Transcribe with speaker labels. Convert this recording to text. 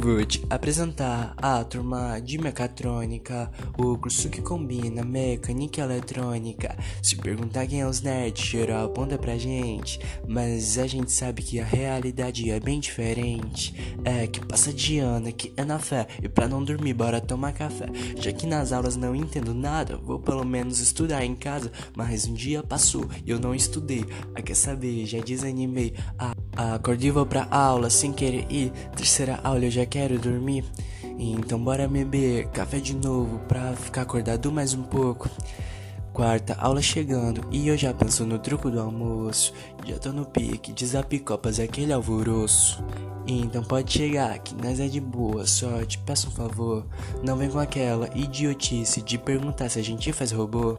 Speaker 1: Te apresentar a turma de mecatrônica, o curso que combina mecânica e eletrônica. Se perguntar quem é os nerds, geral aponta pra gente, mas a gente sabe que a realidade é bem diferente. É que passa de ano, que é na fé, e pra não dormir, bora tomar café. Já que nas aulas não entendo nada, vou pelo menos estudar em casa, mas um dia passou e eu não estudei. Ah, quer saber? Já desanimei. Ah, acordei vou pra aula sem querer ir. Terceira aula eu já quero dormir. Então bora beber café de novo pra ficar acordado mais um pouco. Quarta aula chegando e eu já penso no truco do almoço. Já tô no pique, desapicopas é aquele alvoroço. Então pode chegar, que nós é de boa, só te peço um favor. Não vem com aquela idiotice de perguntar se a gente faz robô.